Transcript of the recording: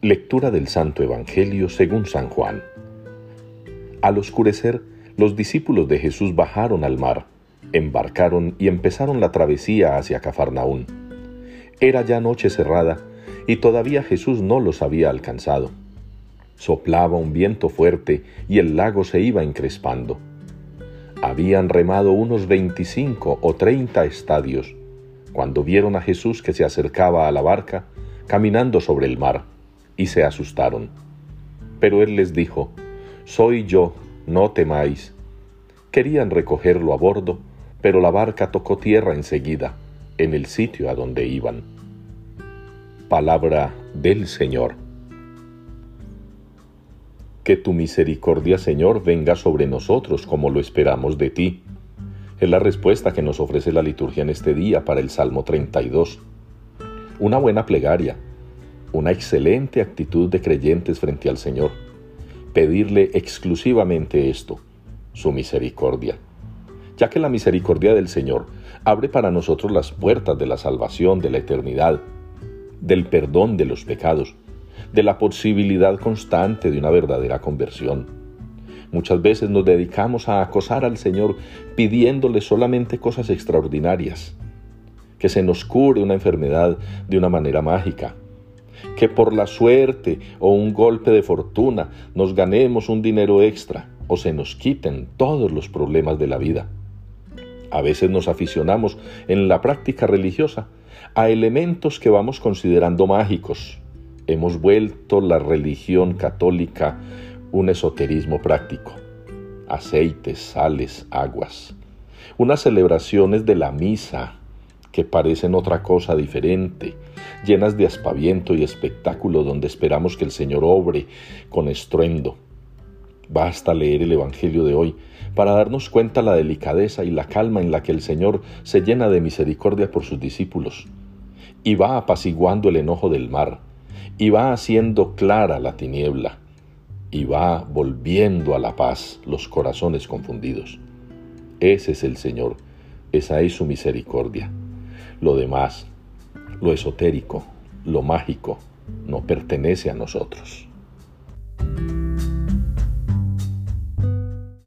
Lectura del Santo Evangelio según San Juan. Al oscurecer, los discípulos de Jesús bajaron al mar, embarcaron y empezaron la travesía hacia Cafarnaún. Era ya noche cerrada y todavía Jesús no los había alcanzado. Soplaba un viento fuerte y el lago se iba encrespando. Habían remado unos veinticinco o treinta estadios cuando vieron a Jesús que se acercaba a la barca, caminando sobre el mar, y se asustaron. Pero él les dijo, Soy yo, no temáis. Querían recogerlo a bordo, pero la barca tocó tierra enseguida, en el sitio a donde iban. Palabra del Señor. Que tu misericordia, Señor, venga sobre nosotros como lo esperamos de ti. Es la respuesta que nos ofrece la liturgia en este día para el Salmo 32. Una buena plegaria, una excelente actitud de creyentes frente al Señor. Pedirle exclusivamente esto, su misericordia. Ya que la misericordia del Señor abre para nosotros las puertas de la salvación, de la eternidad, del perdón de los pecados, de la posibilidad constante de una verdadera conversión. Muchas veces nos dedicamos a acosar al Señor pidiéndole solamente cosas extraordinarias, que se nos cure una enfermedad de una manera mágica, que por la suerte o un golpe de fortuna nos ganemos un dinero extra o se nos quiten todos los problemas de la vida. A veces nos aficionamos en la práctica religiosa a elementos que vamos considerando mágicos, hemos vuelto la religión católica un esoterismo práctico. Aceites, sales, aguas. Unas celebraciones de la misa que parecen otra cosa diferente, llenas de aspaviento y espectáculo donde esperamos que el Señor obre con estruendo. Basta leer el Evangelio de hoy para darnos cuenta la delicadeza y la calma en la que el Señor se llena de misericordia por sus discípulos y va apaciguando el enojo del mar y va haciendo clara la tiniebla, y va volviendo a la paz los corazones confundidos. Ese es el Señor, esa es su misericordia. Lo demás, lo esotérico, lo mágico, no pertenece a nosotros.